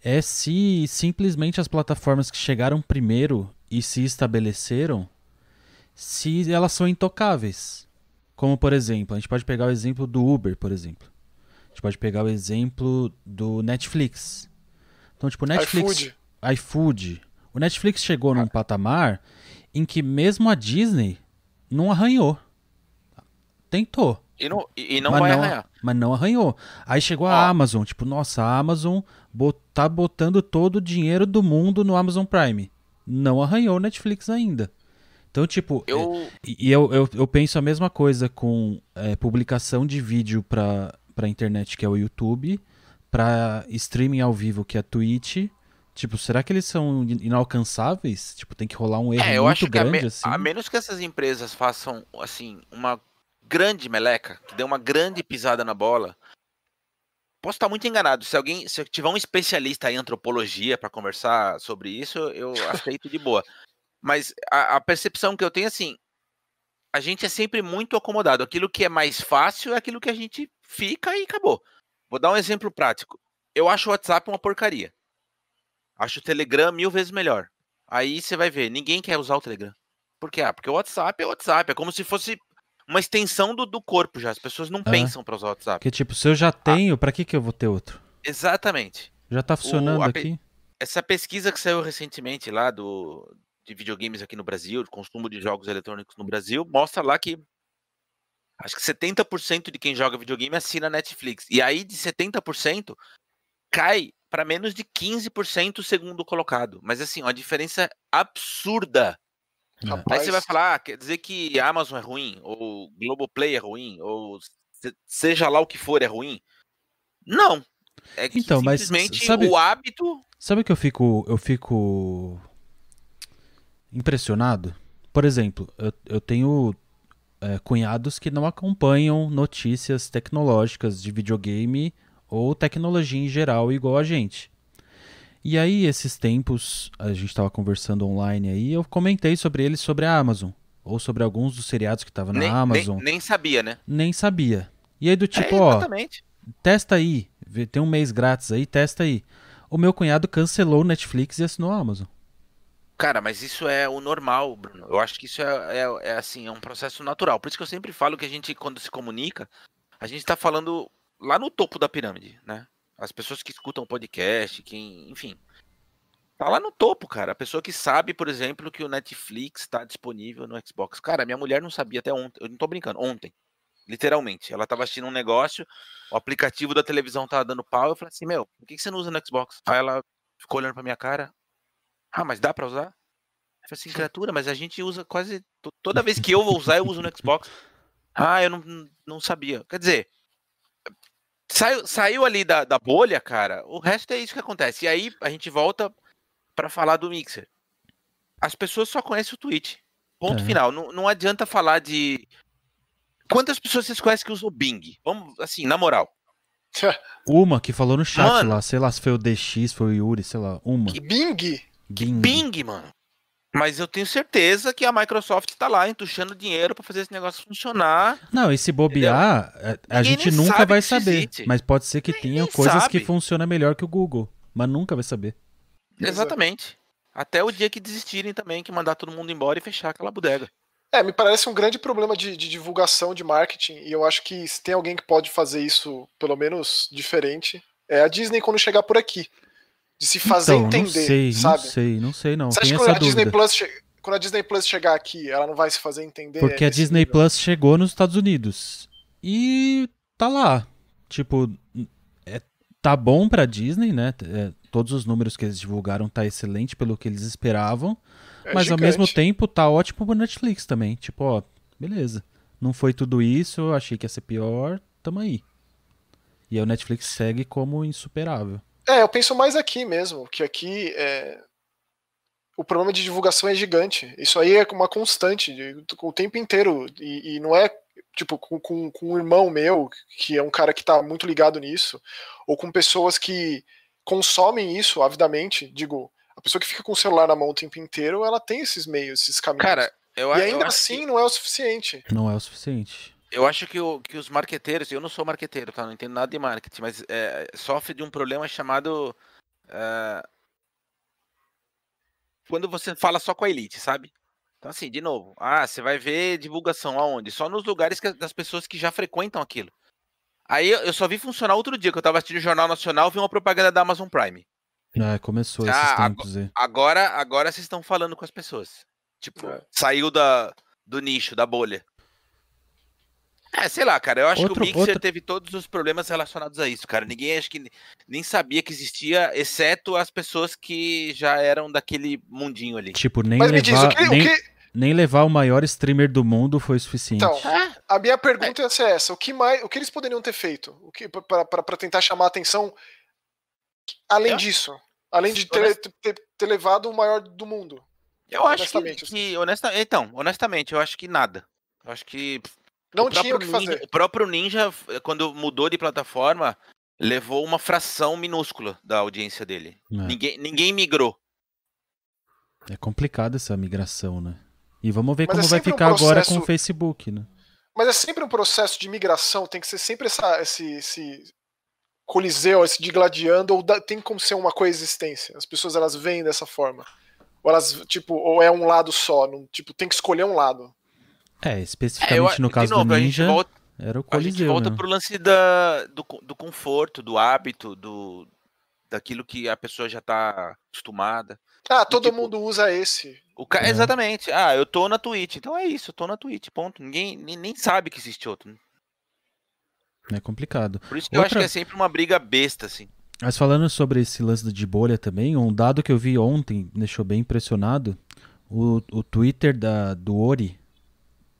é se simplesmente as plataformas que chegaram primeiro e se estabeleceram se elas são intocáveis. Como, por exemplo, a gente pode pegar o exemplo do Uber, por exemplo. Gente pode pegar o exemplo do Netflix. Então, tipo, Netflix. iFood. iFood. O Netflix chegou num patamar em que mesmo a Disney não arranhou. Tentou. E não, e não vai não, arranhar. Mas não arranhou. Aí chegou a Amazon. Tipo, nossa, a Amazon tá botando todo o dinheiro do mundo no Amazon Prime. Não arranhou o Netflix ainda. Então, tipo, eu... É, e eu, eu, eu, penso a mesma coisa com é, publicação de vídeo pra, pra internet, que é o YouTube, pra streaming ao vivo, que é a Twitch. Tipo, será que eles são inalcançáveis? Tipo, tem que rolar um erro é, eu muito acho grande, que a, me, assim? a menos que essas empresas façam, assim, uma grande meleca, que deu uma grande pisada na bola. Posso estar muito enganado. Se alguém, se tiver um especialista em antropologia para conversar sobre isso, eu aceito de boa. Mas a, a, percepção que eu tenho assim, a gente é sempre muito acomodado. Aquilo que é mais fácil é aquilo que a gente fica e acabou. Vou dar um exemplo prático. Eu acho o WhatsApp uma porcaria. Acho o Telegram mil vezes melhor. Aí você vai ver, ninguém quer usar o Telegram. Por quê? Ah, porque o WhatsApp é o WhatsApp. É como se fosse uma extensão do, do corpo já. As pessoas não é. pensam para usar o WhatsApp. Que tipo, se eu já ah. tenho, ah. para que, que eu vou ter outro? Exatamente. Já tá funcionando o, aqui? Essa pesquisa que saiu recentemente lá do, de videogames aqui no Brasil, de consumo de jogos eletrônicos no Brasil, mostra lá que acho que 70% de quem joga videogame assina Netflix. E aí de 70% cai para menos de 15% o segundo colocado. Mas assim, uma diferença absurda. Rapaz. Aí você vai falar, ah, quer dizer que a Amazon é ruim, ou Globoplay é ruim, ou seja lá o que for é ruim. Não. É que então, simplesmente mas sabe, o hábito. Sabe que eu fico, eu fico impressionado? Por exemplo, eu, eu tenho é, cunhados que não acompanham notícias tecnológicas de videogame ou tecnologia em geral igual a gente. E aí, esses tempos, a gente estava conversando online aí, eu comentei sobre eles sobre a Amazon. Ou sobre alguns dos seriados que estavam na Amazon. Nem, nem, sabia, né? Nem sabia. E aí, do tipo, é, ó, testa aí. Tem um mês grátis aí, testa aí. O meu cunhado cancelou o Netflix e assinou a Amazon. Cara, mas isso é o normal, Bruno. Eu acho que isso é, é, é, assim, é um processo natural. Por isso que eu sempre falo que a gente, quando se comunica, a gente está falando lá no topo da pirâmide, né? As pessoas que escutam o podcast, quem, enfim. Tá lá no topo, cara. A pessoa que sabe, por exemplo, que o Netflix está disponível no Xbox. Cara, minha mulher não sabia até ontem. Eu não tô brincando, ontem. Literalmente. Ela tava assistindo um negócio, o aplicativo da televisão tava dando pau. Eu falei assim, meu, por que você não usa no Xbox? Aí ela ficou olhando pra minha cara. Ah, mas dá pra usar? Eu falei assim, criatura, mas a gente usa quase. Toda vez que eu vou usar, eu uso no Xbox. Ah, eu não, não sabia. Quer dizer, saiu, saiu ali da, da bolha, cara. O resto é isso que acontece. E aí a gente volta para falar do Mixer. As pessoas só conhecem o Twitch. Ponto é. final. Não, não adianta falar de. Quantas pessoas vocês conhecem que usam o Bing? Vamos, assim, na moral. Uma que falou no chat Mano, lá, sei lá se foi o DX, foi o Yuri, sei lá, uma. Que Bing? Bing. Bing, mano. Mas eu tenho certeza que a Microsoft tá lá entuchando dinheiro para fazer esse negócio funcionar. Não, e se bobear, entendeu? a, a gente nunca vai saber. Existe. Mas pode ser que tenha coisas sabe. que funcionam melhor que o Google. Mas nunca vai saber. Exatamente. Até o dia que desistirem também, que mandar todo mundo embora e fechar aquela bodega. É, me parece um grande problema de, de, divulgação de marketing, e eu acho que se tem alguém que pode fazer isso, pelo menos diferente, é a Disney quando chegar por aqui de se fazer então, entender, não sei, sabe? Não sei, não sei não. Você acha que quando a, Disney Plus che... quando a Disney Plus chegar aqui, ela não vai se fazer entender? Porque a Disney nível? Plus chegou nos Estados Unidos e tá lá. Tipo, é, tá bom pra Disney, né? É, todos os números que eles divulgaram tá excelente pelo que eles esperavam. É mas gigante. ao mesmo tempo tá ótimo pro Netflix também. Tipo, ó, beleza. Não foi tudo isso, achei que ia ser pior, tamo aí. E aí o Netflix segue como insuperável. É, eu penso mais aqui mesmo, que aqui é... o problema de divulgação é gigante. Isso aí é uma constante, o tempo inteiro. E, e não é tipo com, com, com, um irmão meu, que é um cara que está muito ligado nisso, ou com pessoas que consomem isso avidamente. Digo, a pessoa que fica com o celular na mão o tempo inteiro, ela tem esses meios, esses caminhos. Cara, eu, e ainda assim que... não é o suficiente. Não é o suficiente eu acho que, o, que os marqueteiros, eu não sou marqueteiro, tá? Não entendo nada de marketing, mas é, sofre de um problema chamado. É, quando você fala só com a elite, sabe? Então, assim, de novo, ah, você vai ver divulgação aonde? Só nos lugares que, das pessoas que já frequentam aquilo. Aí eu só vi funcionar outro dia, que eu tava assistindo o Jornal Nacional, vi uma propaganda da Amazon Prime. É, começou esses ah, tempos aí. Agora, agora vocês estão falando com as pessoas. Tipo, é. saiu da, do nicho, da bolha. É, sei lá, cara. Eu acho outro, que o Mixer outro... teve todos os problemas relacionados a isso, cara. Ninguém acho que nem sabia que existia, exceto as pessoas que já eram daquele mundinho ali. Tipo, nem Mas levar, diz, o que, nem, o que... nem levar o maior streamer do mundo foi suficiente. Então, é. a minha pergunta é. é essa: o que mais, o que eles poderiam ter feito? O que para tentar chamar a atenção além eu... disso, além de ter, ter, ter, levado o maior do mundo? Eu acho que, que honestamente, então, honestamente, eu acho que nada. Eu acho que Não o tinha o que próprio fazer. Ninja, o próprio Ninja, quando mudou de plataforma, levou uma fração minúscula da audiência dele. É, Ninguém, ninguém migrou. é complicado essa migração, né? E vamos ver Mas é como vai sempre um ficar agora com processo- o Facebook, né? Mas é sempre um processo de migração, tem que ser sempre essa, esse, esse coliseu, esse digladiando, ou da- tem como ser uma coexistência. As pessoas elas veem dessa forma. Ou elas, tipo, ou é um lado só, não- tipo, tem que escolher um lado. É, É, especificamente eu- no de caso novo, do a gente Ninja, volta, era o a gente Coliseu, volta né? pro lance da, do, do conforto, do hábito, do daquilo que a pessoa já tá acostumada. Ah, todo tipo- mundo usa esse. O ca... É. Exatamente. Ah, eu tô na Twitch. Então é isso, eu tô na Twitch, ponto. Ninguém nem, nem sabe que existe outro. É complicado. Por isso que eu acho Outra- que é sempre uma briga besta, assim. Mas falando sobre esse lance de bolha também, um dado que eu vi ontem me deixou bem impressionado. O, o Twitter da, do Ori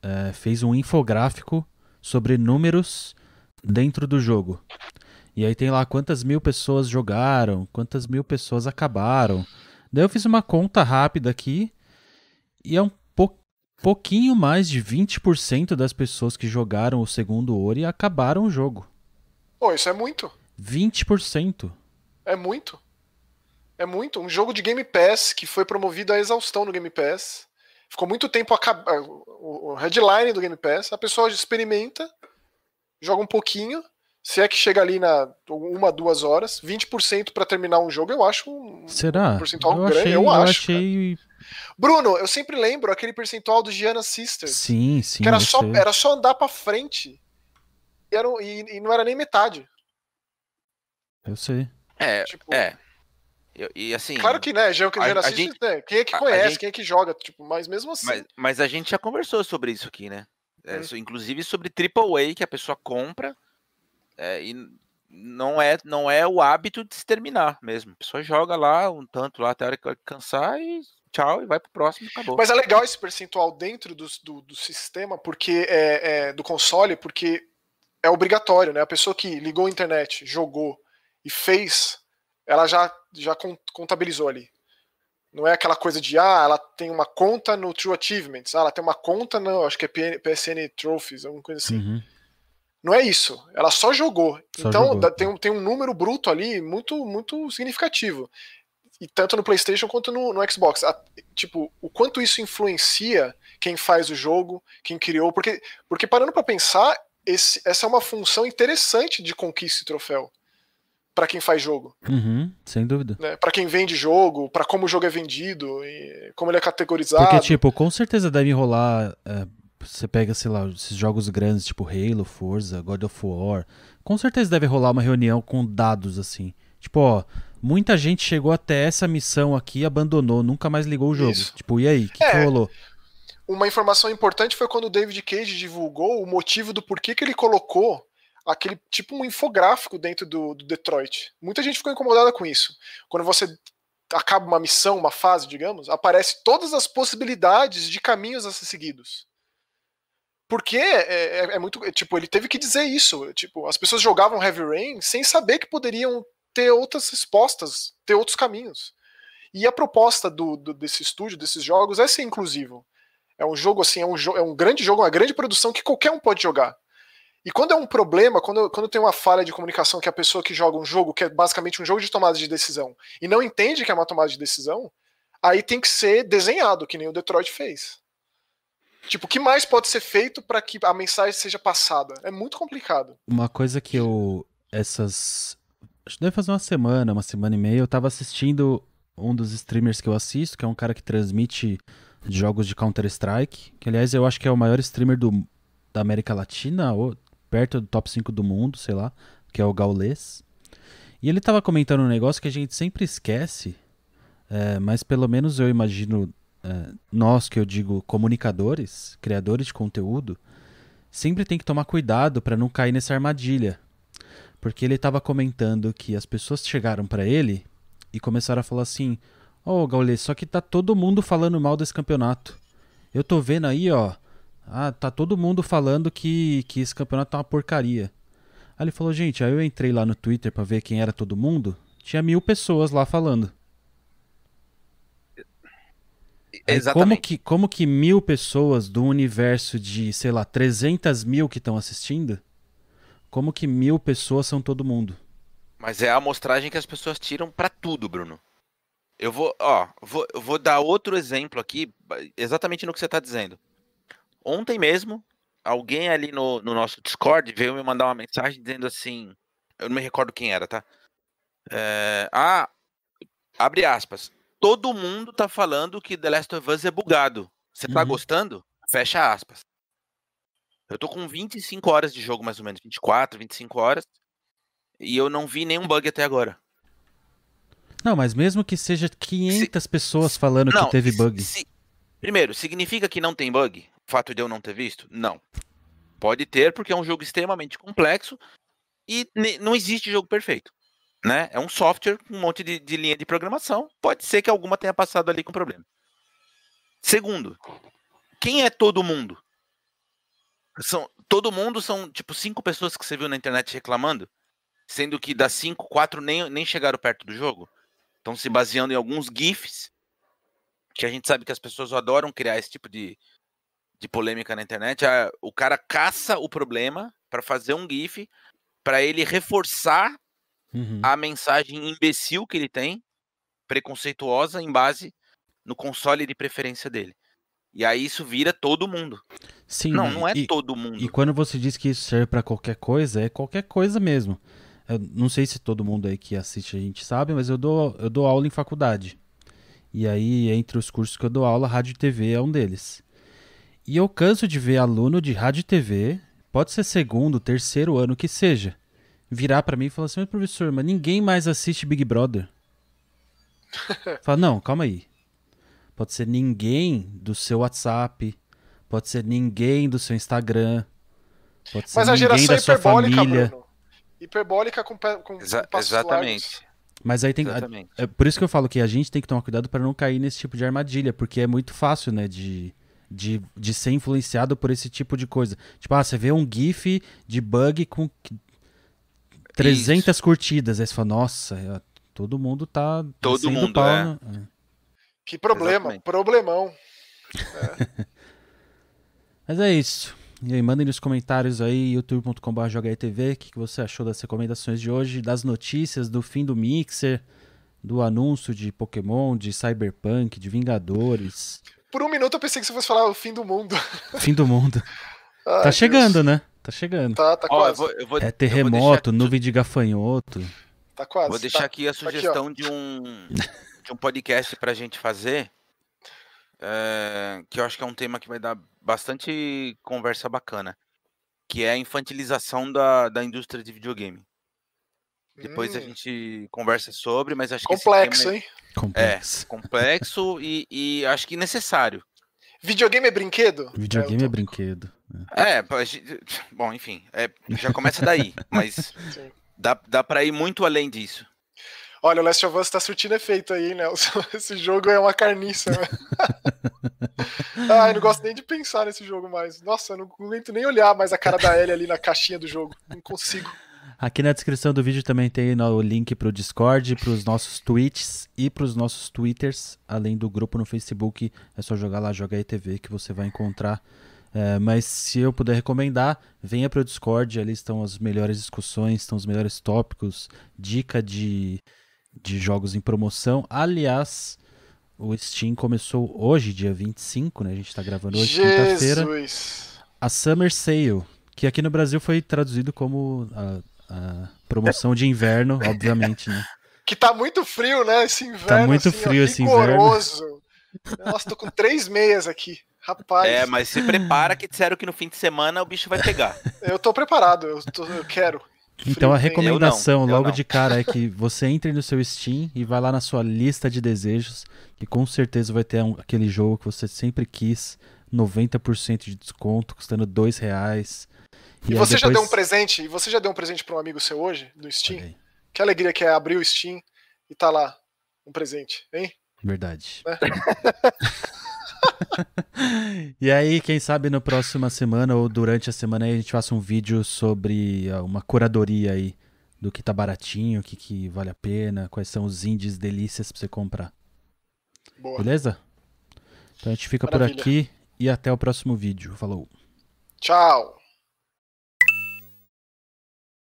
eh, fez um infográfico sobre números dentro do jogo. E aí tem lá quantas mil pessoas jogaram, quantas mil pessoas acabaram. Daí eu fiz uma conta rápida aqui e é um po- pouquinho mais de 20% das pessoas que jogaram o segundo Ori acabaram o jogo. Pô, isso é muito. 20%. É muito. É muito. Um jogo de Game Pass que foi promovido à exaustão no Game Pass. Ficou muito tempo acab... o o headline do Game Pass. A pessoa experimenta, joga um pouquinho. Se é que chega ali na uma, duas horas, 20% pra terminar um jogo, eu acho um Será? percentual eu grande. achei, eu acho. achei. Bruno, eu sempre lembro aquele percentual do Gianna Sisters. Sim, sim. que era eu só, sei. era só andar pra frente. E, era, e- e não era nem metade. Eu sei. É, Tipo, é. E assim. Claro que, né, a- a Sisters, gente- né, quem é que a- a conhece, gente- quem é que joga, tipo, mas mesmo assim. Mas, mas a gente já conversou sobre isso aqui, né? É, Hum. inclusive sobre AAA que a pessoa compra é, e não é, não é o hábito de se terminar mesmo. A pessoa joga lá um tanto lá até a hora que cansar e tchau, e vai pro próximo, acabou. Mas é legal esse percentual dentro do, do, do sistema, porque é, é, do console, porque é obrigatório, né? A pessoa que ligou a internet, jogou e fez, ela já, já con- contabilizou ali. Não é aquela coisa de, ah, ela tem uma conta no True Achievements, ah, ela tem uma conta no, acho que é PSN Trophies, alguma coisa assim. Uhum. Não é isso. Ela só jogou. Só então jogou. dá- tem, um- tem um número bruto ali muito, muito significativo. E tanto no PlayStation quanto no, no Xbox. A- tipo, o quanto isso influencia quem faz o jogo, quem criou. Porque, porque parando pra pensar, esse- essa é uma função interessante de conquista e troféu. Pra quem faz jogo. Uhum, sem dúvida. Né? Para quem vende jogo, pra como o jogo é vendido, e como ele é categorizado. Porque, tipo, com certeza deve rolar. é, você pega, sei lá, esses jogos grandes, tipo Halo, Forza, God of War. Com certeza deve rolar uma reunião com dados assim. Tipo, ó, muita gente chegou até essa missão aqui e abandonou, nunca mais ligou o jogo. Isso. Tipo, e aí? O que, É. que rolou? Uma informação importante foi quando o David Cage divulgou o motivo do porquê que ele colocou aquele tipo um infográfico dentro do, do Detroit. Muita gente ficou incomodada com isso. Quando você acaba uma missão, uma fase, digamos, aparece todas as possibilidades de caminhos a ser seguidos. Porque é, é- é muito. é, tipo, ele teve que dizer isso. Tipo, as pessoas jogavam Heavy Rain sem saber que poderiam ter outras respostas, ter outros caminhos. E a proposta do, do- desse estúdio, desses jogos, é ser inclusivo. É um jogo assim, é um, é um grande jogo, uma grande produção que qualquer um pode jogar. E quando é um problema, quando, quando tem uma falha de comunicação que a pessoa que joga um jogo, que é basicamente um jogo de tomada de decisão, e não entende que é uma tomada de decisão, aí tem que ser desenhado, que nem o Detroit fez. Tipo, o que mais pode ser feito para que a mensagem seja passada? É muito complicado. Uma coisa que eu. Essas. Acho que deve fazer uma semana, uma semana e meia. Eu tava assistindo um dos streamers que eu assisto, que é um cara que transmite jogos de Counter-Strike. Que, aliás, eu acho que é o maior streamer do, da América Latina, ou perto do top 5 do mundo, sei lá. Que é o Gaules. E ele tava comentando um negócio que a gente sempre esquece, é, mas pelo menos eu imagino. é, nós, que eu digo comunicadores, criadores de conteúdo, sempre tem que tomar cuidado para não cair nessa armadilha. Porque ele estava comentando que as pessoas chegaram para ele e começaram a falar assim: Ô oh, Gaules, só que tá todo mundo falando mal desse campeonato. Eu tô vendo aí, ó. Ah, tá todo mundo falando que, que esse campeonato tá uma porcaria. Aí ele falou: gente, aí eu entrei lá no Twitter para ver quem era todo mundo. Tinha mil pessoas lá falando. Aí Exatamente. como que, como que mil pessoas do universo de, sei lá, 300 mil que estão assistindo, como que mil pessoas são todo mundo? Mas é a amostragem que as pessoas tiram pra tudo, Bruno. Eu vou, ó, vou, eu vou dar outro exemplo aqui, exatamente no que você tá dizendo. Ontem mesmo, alguém ali no, no nosso Discord veio me mandar uma mensagem dizendo assim, eu não me recordo quem era, tá? É, ah, abre aspas. Todo mundo tá falando que The Last of Us é bugado. Você tá Uhum. gostando? Fecha aspas. Eu tô com 25 horas de jogo, mais ou menos, 24, 25 horas. E eu não vi nenhum bug até agora. Não, mas mesmo que seja 500 pessoas falando Não, que teve se- bug. se- Primeiro, significa que não tem bug? Fato de eu não ter visto? Não. Pode ter, porque é um jogo extremamente complexo e não existe jogo perfeito. Né? É um software com um monte de, de linha de programação. Pode ser que alguma tenha passado ali com problema. Segundo, quem é todo mundo? São, todo mundo são tipo cinco pessoas que você viu na internet reclamando, sendo que das cinco, quatro nem, nem chegaram perto do jogo. Estão se baseando em alguns GIFs que a gente sabe que as pessoas adoram criar esse tipo de, de polêmica na internet. Ah, O cara caça o problema para fazer um GIF para ele reforçar Uhum. a mensagem imbecil que ele tem, preconceituosa, em base no console de preferência dele. E aí isso vira todo mundo. Sim, não, não é e, todo mundo. E quando você diz que isso serve pra qualquer coisa, é qualquer coisa mesmo. Eu não sei se todo mundo aí que assiste a gente sabe, mas eu dou, eu dou aula em faculdade. E aí, entre os cursos que eu dou aula, rádio e TV é um deles. E eu canso de ver aluno de rádio e TV, pode ser segundo, terceiro ano que seja, virar pra mim e falar assim: "Mas professor, mas ninguém mais assiste Big Brother". Fala: "Não, calma aí. Pode ser ninguém do seu WhatsApp, pode ser ninguém do seu Instagram, pode ser Mas a ninguém geração da sua hiperbólica, família. Bruno. Hiperbólica com, com, Exa- exatamente. largos. Mas aí tem. exatamente. É por isso que eu falo que a gente tem que tomar cuidado para não cair nesse tipo de armadilha, porque é muito fácil, né, de, de, de ser influenciado por esse tipo de coisa. Tipo, ah, você vê um GIF de bug com que- 300 curtidas, aí você fala, nossa, é, todo mundo tá. Todo mundo, pau é. no- é. Que problema, Exatamente. problemão. Mas é isso. E aí, mandem nos comentários aí, youtube.com.br o que, que você achou das recomendações de hoje, das notícias do fim do Mixer, do anúncio de Pokémon, de Cyberpunk, de Vingadores. Por um minuto eu pensei que você fosse falar o fim do mundo. Fim do mundo. Ai, Tá Deus. chegando, né? Tá chegando. Tá, tá Ó, eu quase. vou, eu vou, É terremoto, deixar- nuvem de gafanhoto. Tá quase. Vou deixar tá. aqui a aqui, sugestão de um de um podcast pra gente fazer, é, que eu acho que é um tema que vai dar bastante conversa bacana, que é a infantilização da, da indústria de videogame. Depois a Hum, gente conversa sobre, mas acho que esse Complexo, tema hein? Complexo. é complexo e, e acho que necessário. Videogame é brinquedo? Videogame É, é brinquedo. É, pra gente- bom, enfim, é, já começa daí, mas Sim. dá, dá para ir muito além disso. Olha, o Last of Us tá surtindo efeito aí, hein, Nelson? Esse jogo é uma carniça. né? Ai, não gosto nem de pensar nesse jogo mais. Nossa, eu não aguento nem olhar mais a cara da Ellie ali na caixinha do jogo. Não consigo. Aqui na descrição do vídeo também tem o link pro Discord, pros nossos tweets e pros nossos twitters, além do grupo no Facebook. É só jogar lá, Joga aí TV, que você vai encontrar. É, mas se eu puder recomendar, venha pro Discord, ali estão as melhores discussões, estão os melhores tópicos, dica de, de jogos em promoção. Aliás, o Steam começou hoje, dia 25, né? A gente tá gravando hoje, quinta-feira a Summer Sale, que aqui no Brasil foi traduzido como a, a promoção de inverno, obviamente, né? Que tá muito frio, né? Esse inverno. Tá muito assim, ó, frio esse inverno. Nossa, tô com três meias aqui. Rapaz, É, mas se prepara que disseram que no fim de semana o bicho vai pegar. eu tô preparado. Eu, tô- eu quero. Então a Frio, recomendação Eu não, eu logo não. de cara é que você entre no seu Steam e vai lá na sua lista de desejos, que com certeza vai ter um- aquele jogo que você sempre quis, 90% de desconto, custando dois reais. E, aí você já deu um depois- presente? E você já deu um presente pra um amigo seu hoje, no Steam? Aí, Que alegria que é abrir o Steam e tá lá um presente, hein? Verdade. Né? e aí, quem sabe no próxima semana ou durante a semana a gente faça um vídeo sobre ah, uma curadoria aí do que tá baratinho, o que, que vale a pena, quais são os indies delícias pra você comprar. Boa. Beleza? Então a gente fica Maravilha. por aqui e até o próximo vídeo. Falou! Tchau!